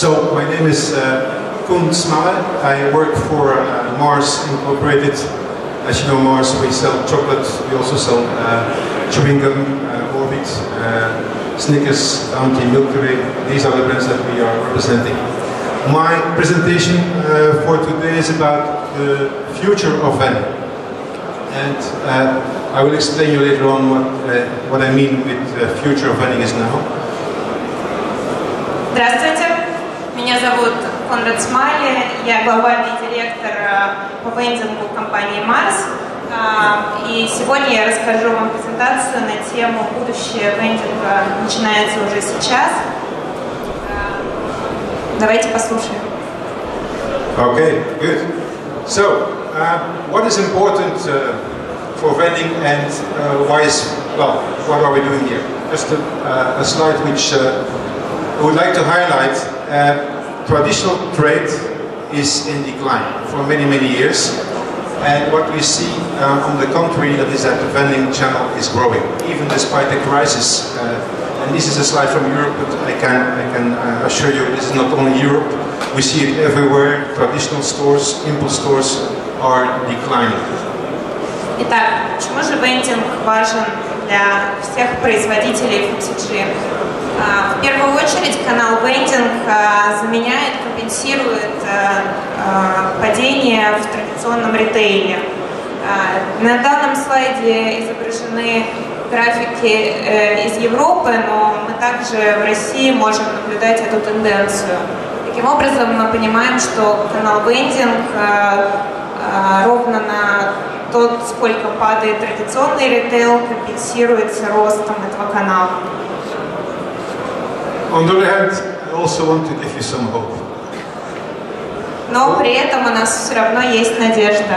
So my name is uh, Koen Smalle. I work for uh, Mars Incorporated. As you know, Mars, we sell chocolate. We also sell uh, chewing gum, uh, Orbit, uh, Snickers, Bounty, Milky Way. These are the brands that we are representing. My presentation uh, for today is about the future of vending. And uh, I will explain you later on what, uh, what I mean with the future of vending is now. Здравствуйте, Меня зовут Конрад Смайли, я глобальный директор э, по вендингу компании Mars. А, И сегодня я расскажу вам презентацию на тему «Будущее вендинга начинается уже сейчас». А, Давайте послушаем. Okay, good. So, uh, what is important uh, for vending and uh, why is, well, what are we doing here? Just a, uh, a slide which uh, I would like to highlight. Uh, traditional trade is in decline for many, many years. And what we see uh, on the contrary that is that the vending channel is growing, even despite the crisis. Uh, and this is a slide from Europe, but I can, I can uh, assure you this is not only Europe. We see it everywhere. Traditional stores, impulse stores are declining. Итак, почему же вендинг важен для всех производителей FMCG? А, В первую очередь канал вендинг а, заменяет, компенсирует а, падение в традиционном ритейле. На данном слайде изображены графики э, из Европы, но мы также в России можем наблюдать эту тенденцию. Таким образом, мы понимаем, что канал вендинг ровно на тот, сколько падает традиционный ритейл, компенсируется ростом этого канала. On the other hand, I also want to give you some hope. Но при этом у нас все равно есть надежда.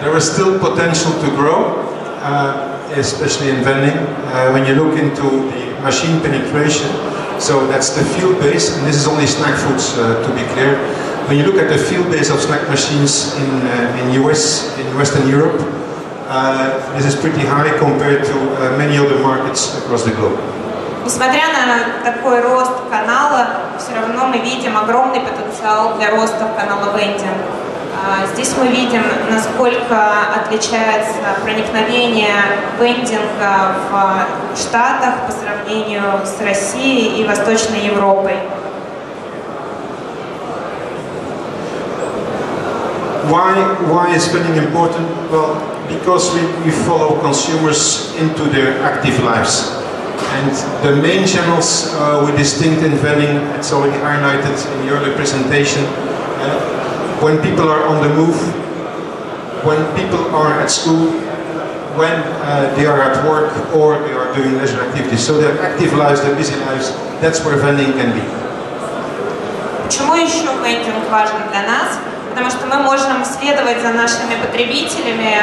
There is still potential to grow, uh, especially in vending. Uh, when you look into the machine penetration, so that's the field base, and this is only snack foods uh, to be clear. When you look at the field base of snack machines in uh, in US, in Western Europe, uh, this is pretty high compared to uh, many other markets across the globe. Несмотря на такой рост канала, все равно мы видим огромный потенциал для роста канала вендинг. А, Здесь мы видим, насколько отличается проникновение вендинга в Штатах по сравнению с Россией и Восточной Европой. Why, why is spending important? Well, because we, we follow consumers into their active lives. And the main channels uh, we distinct in vending, it's already highlighted in the earlier presentation. Uh, when people are on the move, when people are at school, when uh, they are at work or they are doing leisure activities. So their active lives, their busy lives, that's where vending can be. Почему еще вендинг важен для нас? Потому что мы можем следовать за нашими потребителями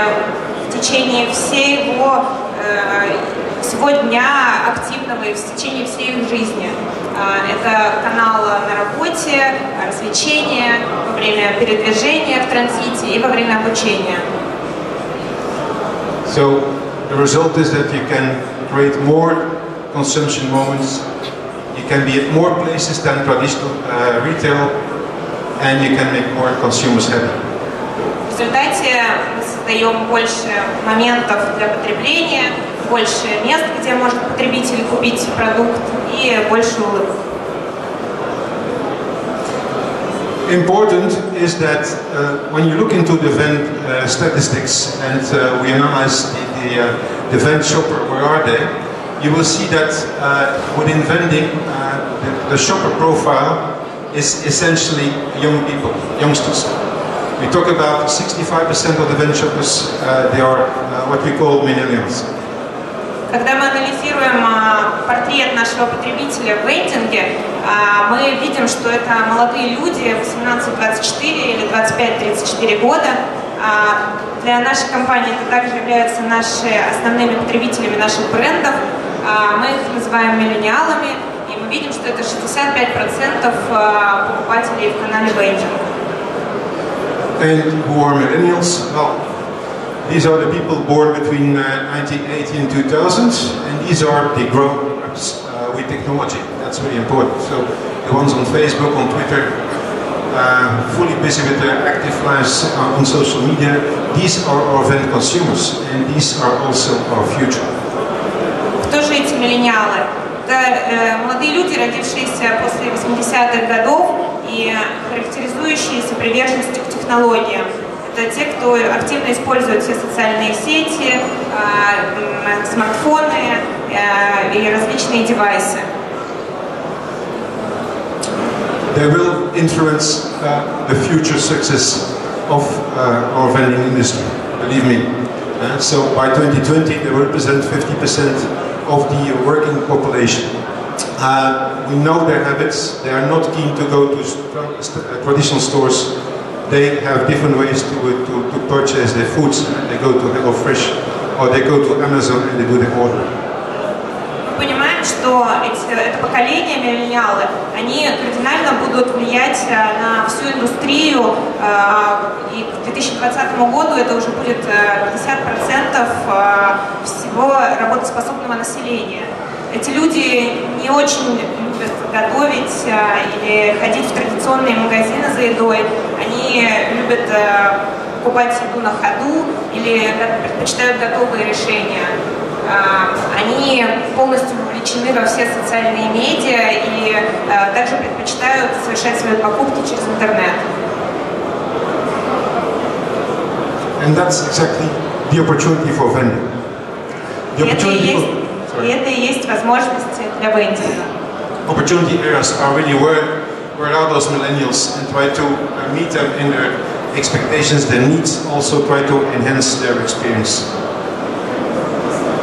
в течение всего, э, всего дня активного и в течение всей их жизни. А, Это канал на работе, развлечения, во время передвижения в транзите и во время обучения. So the result is that you can create more consumption moments. You can be at more places than traditional uh, retail, and you can make more consumers happy. В результате мы создаем больше моментов для потребления, больше мест, где может потребитель купить продукт и больше улыбок. Important is that uh, when you look into the event uh, statistics and uh, we analyze the, the, uh, the event shopper, where are they? You will see that uh, within vending, uh, the, the shopper profile is essentially young people, youngsters. We talk about 65% of the shoppers, uh, they are uh, what we call millennials. Когда мы анализируем а, портрет нашего потребителя в вендинге, а, мы видим, что это молодые люди 18-24 или 25-34 года. А, Для нашей компании это также являются наши основными потребителями наших брендов. Мы их называем миллениалами, мы видим, что это 65% а, покупателей в канале вендинг. And who are millennials? Well, these are the people born between uh, 1980 and 2000, and these are the grown-ups uh, with technology. That's really important. So the ones on Facebook, on Twitter, uh, fully busy with their active lives uh, on social media. These are our event consumers, and these are also our future. Кто же эти миллениалы? Это э, молодые люди, родившиеся после 80-х годов и характеризующиеся приверженностью к технологиям. Это те, кто активно использует все социальные сети, э, смартфоны э, и различные девайсы. They will influence uh, the future success of uh, our vending industry, believe me. Uh, so by 2020 they represent 50% of the working population. Uh, we know their habits. They are not keen to go to uh, traditional stores. They have different ways to, uh, to, to purchase their foods. They go to HelloFresh or they go to Amazon and they do the order. Понимаем, что эти, это поколение миллениалы, они кардинально будут влиять на всю индустрию, и к 2020 году это уже будет 50% всего работоспособного населения. Эти люди не очень любят готовить или ходить в традиционные магазины за едой. Они любят покупать еду на ходу или предпочитают готовые решения. Они полностью вовлечены во все социальные медиа и также предпочитают совершать свои покупки через интернет. And that's exactly the opportunity for vending. The opportunity for, и это и есть возможности для вендинга. Opportunity areas are really where, where are those millennials and try to meet them in their expectations, their needs, also try to enhance their experience.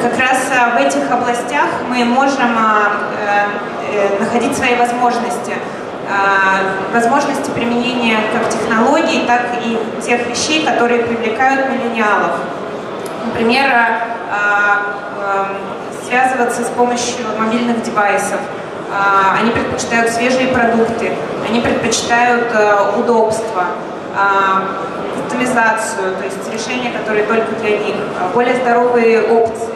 Как раз в этих областях мы можем находить свои возможности. Возможности применения как технологий, так и тех вещей, которые привлекают миллениалов. Например, связываться с помощью мобильных девайсов. Они предпочитают свежие продукты, они предпочитают удобство, кастомизацию, то есть решения, которые только для них, более здоровые опции,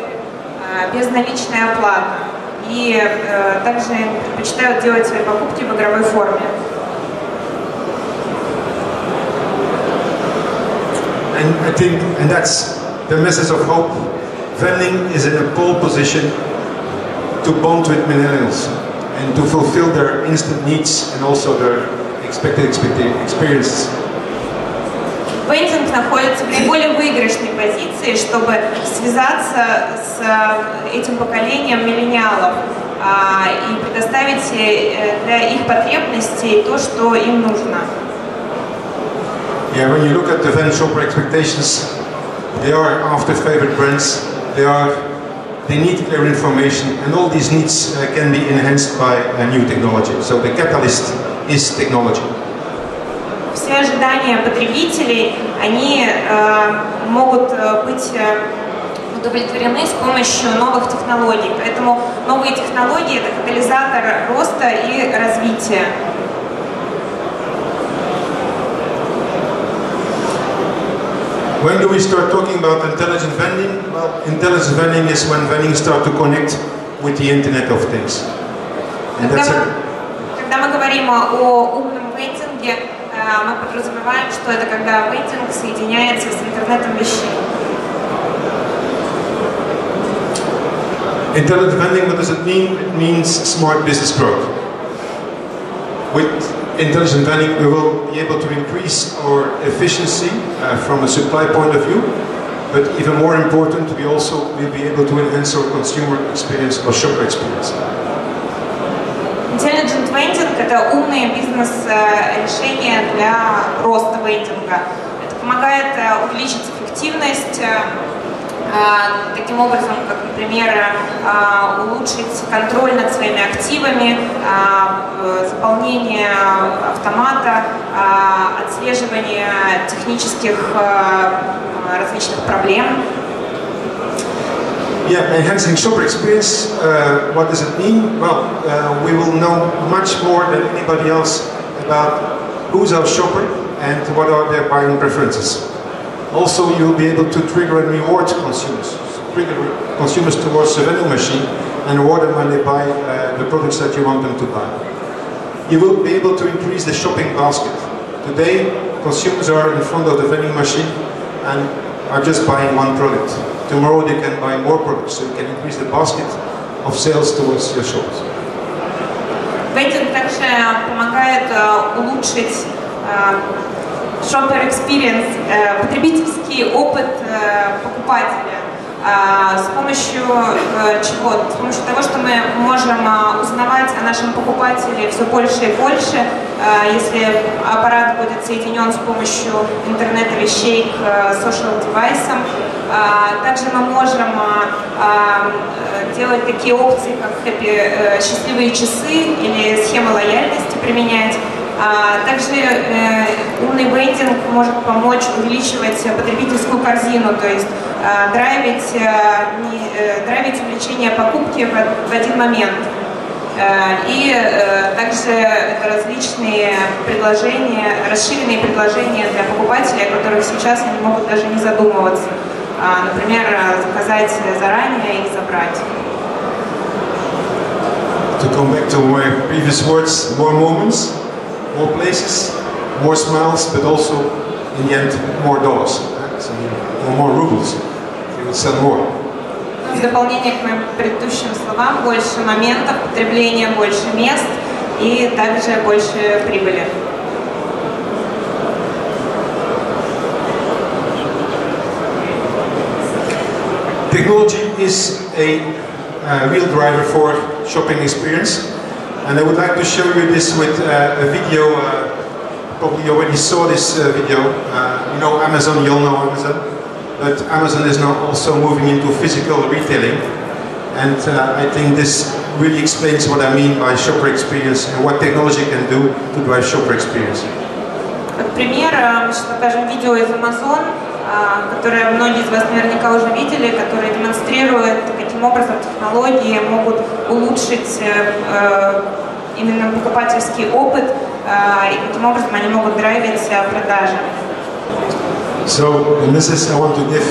безналичная оплата. И э, также предпочитают делать свои покупки в игровой форме. And I think, and that's the message of hope. Vending is in a pole position to bond with millennials and to fulfill their instant needs and also their expected experiences. Вендинг находится в наиболее выигрышной позиции, чтобы связаться с э, этим поколением миллениалов и предоставить э, для их потребностей то, что им нужно. Yeah, when you look at the Vend shopper expectations, they are after favorite brands, they are they need clear information, and all these needs uh, can be enhanced by uh, new technology. So the catalyst is technology. Все ожидания потребителей, они э, могут быть удовлетворены с помощью новых технологий. Поэтому новые технологии – это катализатор роста и развития. When do we start talking about intelligent vending? Well, intelligent vending is when vending start to connect with the Internet of Things. And когда, мы, когда мы говорим о умном вендинге, мы подразумеваем, что это когда вендинг соединяется с интернетом вещей. Intelligent vending, what does it mean? It means smart business growth. With intelligent vending, we will be able to increase our efficiency uh, from a supply point of view, but even more important, we also will be able to enhance our consumer experience or shopper experience. Intelligent Vending – это умные бизнес-решения для роста вендинга. Это помогает увеличить эффективность, таким образом, как, например, улучшить контроль над своими активами, заполнение автомата, отслеживание технических различных проблем. Yeah, enhancing shopper experience, uh, what does it mean? Well, uh, we will know much more than anybody else about who's our shopper and what are their buying preferences. Also, you'll be able to trigger and reward consumers, trigger consumers towards the vending machine and reward them when they buy uh, the products that you want them to buy. you will be able to increase the shopping basket. Today, consumers are in front of the vending machine and are just buying one product. Tomorrow they can buy more products, so you can increase the basket of sales towards your shops. Вендинг также помогает э, улучшить shopper experience, э, потребительский опыт э, покупателя. А, с помощью э, чего? С помощью того, что мы можем а, узнавать о нашем покупателе все больше и больше, а, если аппарат будет соединен с помощью интернета вещей к social девайсам. Также мы можем делать такие опции, как happy, счастливые часы или схемы лояльности применять. Также э, умный вейдинг может помочь увеличивать потребительскую корзину, то есть э, драйвить, э, драйвить увеличение покупки в один момент. И также это различные предложения, расширенные предложения для покупателей, о которых сейчас они могут даже не задумываться. Например, заказать заранее и забрать. To come back to my previous words, more moments. more places, more smiles, but also in the end more dollars, or more rubles. They will sell more. В дополнение к моим предыдущим словам, больше моментов потребления, больше мест и также больше прибыли. Technology is a uh, real driver for shopping experience. And I would like to show you this with uh, a video, uh, probably you already saw this uh, video. Uh, you know Amazon, you all know Amazon. But Amazon is now also moving into physical retailing. And uh, I think this really explains what I mean by shopper experience and what technology can do to drive shopper experience. Как пример, мы сейчас покажем видео из Amazon, которое многие из вас наверняка уже видели, которое демонстрирует, каким образом технологии могут улучшить именно покупательский опыт и каким образом они могут драйвить продажи. So, and this is, I want to give,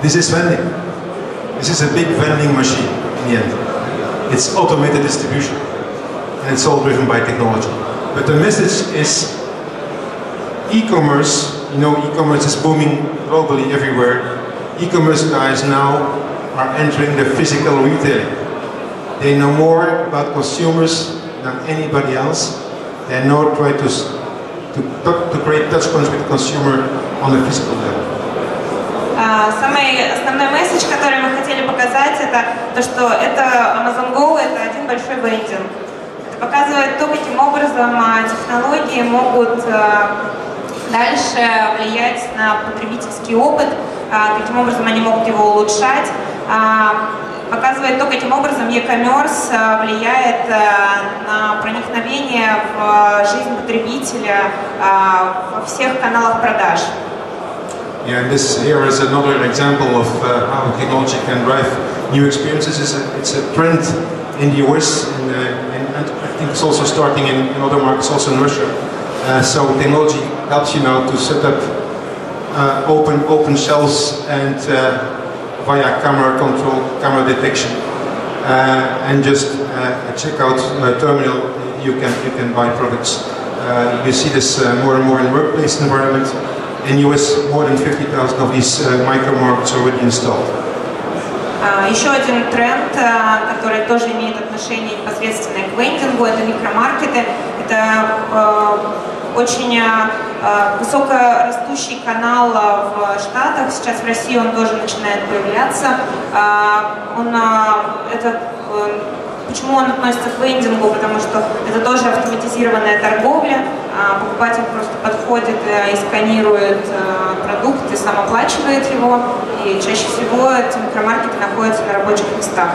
this is vending. This is a big vending machine in the end. It's automated distribution. And it's all driven by technology. But the message is e-commerce, you know, e-commerce is booming globally everywhere. E-commerce guys now are entering the physical retailing. They know more about consumers than anybody else. They know try to, to, to create touch points with the consumer on a physical level. Самый основной месседж, который мы хотели показать, это то, что это Amazon Go, это один большой вендинг. Это показывает то, каким образом технологии могут дальше влиять на потребительский опыт, каким образом они могут его улучшать, показывает то, каким образом e-commerce влияет на проникновение в жизнь потребителя во всех каналах продаж. Yeah, and this here is another example of uh, how technology can drive new experiences. It's a, it's a trend in the US, and, uh, and I think it's also starting in, in other markets, also in Russia. Uh, so technology helps you now to set up uh, open open shelves and uh, via camera control, camera detection, uh, and just uh, a checkout uh, terminal. You can you can buy products. you see this more and more in workplace environment. In US, more than 50,000 of these micro markets already installed. Еще один тренд, который тоже имеет отношение непосредственно к вендингу, это микромаркеты. Это очень высокорастущий канал в Штатах. Сейчас в России он тоже начинает появляться. Он, это, почему он относится к вендингу? Потому что это тоже автоматизированная торговля. Покупатель просто подходит и сканирует продукт и сам оплачивает его. И чаще всего эти микромаркеты находятся на рабочих местах.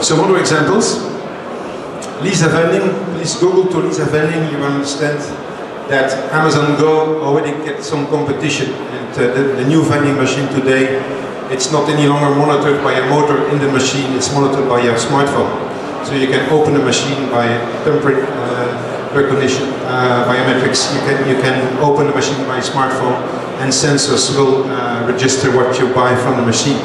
Some other examples. Lisa Vending, please Google to Lisa Vending, you understand that Amazon Go already gets some competition. And uh, the, the, new vending machine today, it's not any longer monitored by a motor in the machine, it's monitored by your smartphone. So you can open the machine by temperature uh, recognition, uh, biometrics. You can, you can open the machine by smartphone and sensors will uh, register what you buy from the machine.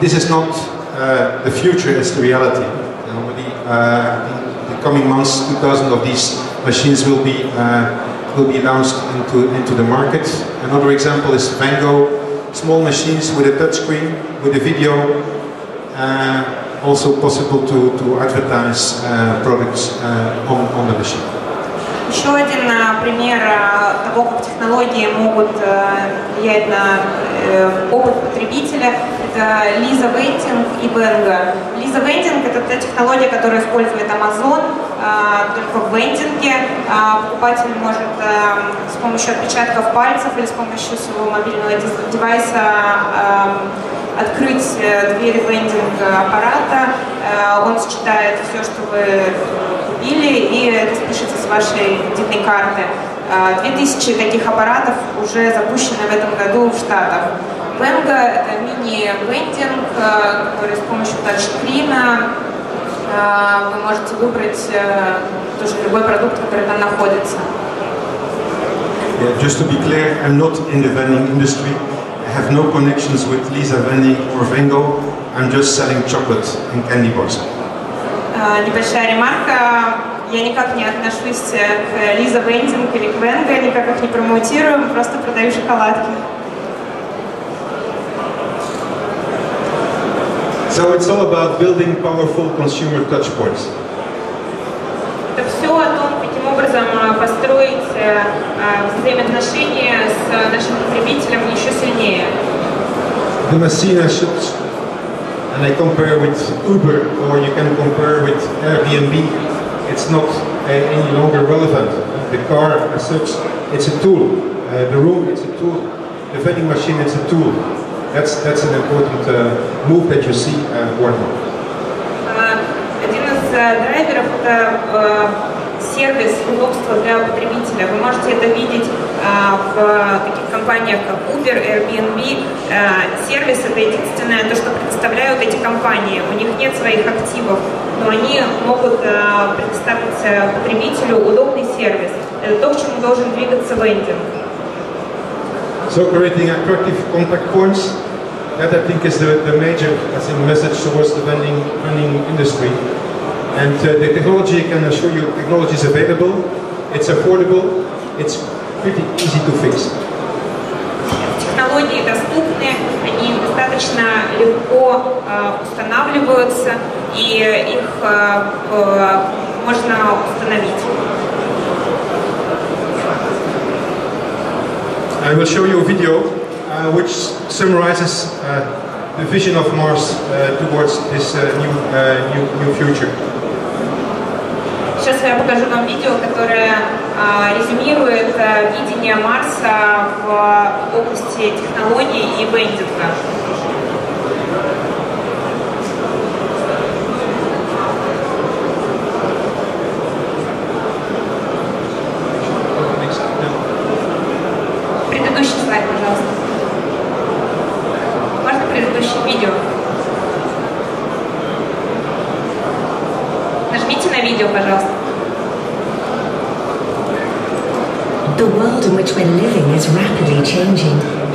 This is not uh, the future, it's the reality. You know, the, uh, coming months, 2,000 of these machines will be uh, will be launched into into the market. Another example is Vango, small machines with a touchscreen with a video. Uh, also possible to, to advertise uh, products uh, on, on the machine. Еще один пример того, как технологии могут влиять на опыт потребителя, это Лиза Вейтинг и Бенга. Лиза Вейтинг – это та технология, которую использует Amazon, только в вендинге. Покупатель может с помощью отпечатков пальцев или с помощью своего мобильного девайса открыть дверь вендинг аппарата, он считает все, что вы купили, и это спишется с вашей кредитной карты. 2000 таких аппаратов уже запущены в этом году в Штатах. Венга – это мини-вендинг, который с помощью тачскрина вы можете выбрать тоже любой продукт, который там находится. Yeah, just to be clear, I'm not in the vending industry. have no connections with Lisa Vending or Vengo. I'm just selling chocolate and candy bars. Небольшая ремарка. Я никак не отношусь к Лиза Вендинг или к Венго, никак их не промоутирую, просто продаю шоколадки. So it's all about building powerful consumer touchpoints. Это все о том, каким образом построить взаимоотношения с нашим потребителем еще сильнее. The machine should, and I compare with Uber or you can compare with Airbnb, it's not uh, any longer relevant. The car as such, it's a tool. Uh, the room, it's a tool. The vending machine, it's a tool. That's, that's an important uh, move that you see uh, and more. Один из драйверов это сервис, удобство для потребителя. Вы можете это видеть в таких компаниях, как Uber, Airbnb. Сервис – это единственное то, что предоставляют эти компании. У них нет своих активов, но они могут предоставить потребителю удобный сервис. Это то, к чему должен двигаться вендинг. So creating attractive contact points, that I think is the, the major I think, message towards the vending, vending industry. And uh, the technology, I can assure you, technology is available, it's affordable, it's pretty easy to fix. Технологии доступны, они достаточно легко э, устанавливаются, и их э, можно установить. I will show you a video uh, which summarizes uh, the vision of Mars uh, towards this new, new, new future. Сейчас я покажу вам видео, которое резюмирует видение Марса в области технологий и бендинга.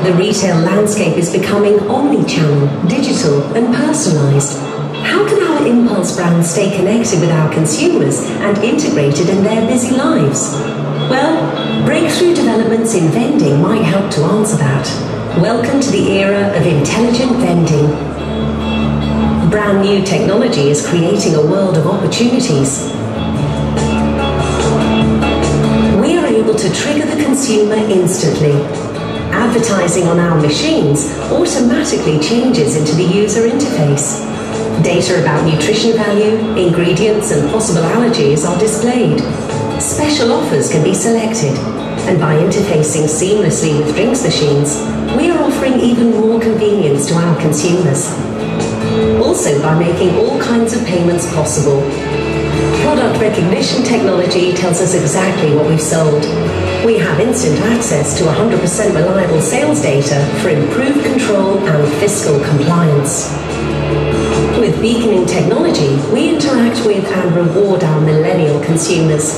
The retail landscape is becoming omni-channel, digital and personalized. How can our impulse brands stay connected with our consumers and integrated in their busy lives? Well, breakthrough developments in vending might help to answer that. Welcome to the era of intelligent vending. Brand new technology is creating a world of opportunities. We are able to trigger the consumer instantly. Advertising on our machines automatically changes into the user interface. Data about nutrition value, ingredients, and possible allergies are displayed. Special offers can be selected, and by interfacing seamlessly with drinks machines, we are offering even more convenience to our consumers. Also, by making all kinds of payments possible. Product recognition technology tells us exactly what we've sold. We have instant access to 100% reliable sales data for improved control and fiscal compliance. With beaconing technology, we interact with and reward our millennial consumers.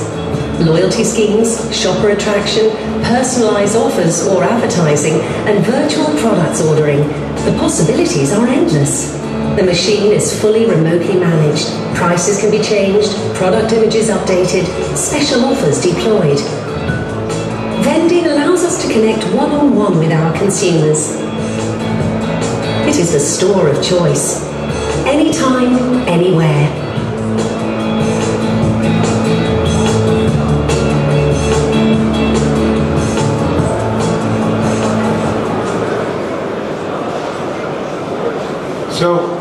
loyalty schemes, shopper attraction, personalised offers or advertising, and virtual products ordering. The possibilities are endless. The machine is fully remotely managed. Prices can be changed, product images updated, special offers deployed. Vending allows us to connect one on one with our consumers. It is the store of choice. Anytime, anywhere. So,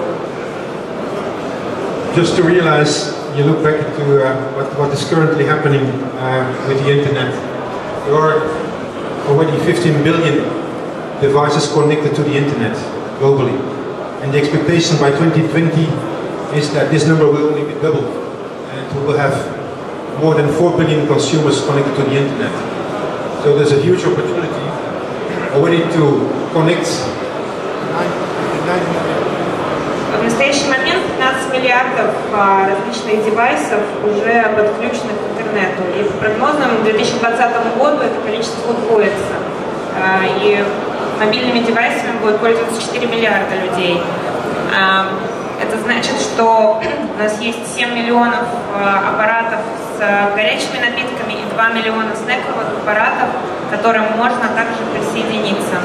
just to realize, you look back into uh, what, what is currently happening uh, with the internet There are already 15 billion devices connected to the internet globally. And the expectation by 2020 is that this number will only be doubled. And we will have more than 4 billion consumers connected to the internet. So there's a huge opportunity already to connect 9 million В настоящий момент 15 миллиардов а, различных девайсов уже подключены к интернету. И по прогнозам к 2020 году это количество удвоится. А, и мобильными девайсами будет пользоваться 4 миллиарда людей. А, это значит, что у нас есть 7 миллионов аппаратов с горячими напитками и 2 миллиона снековых аппаратов, к которым можно также присоединиться.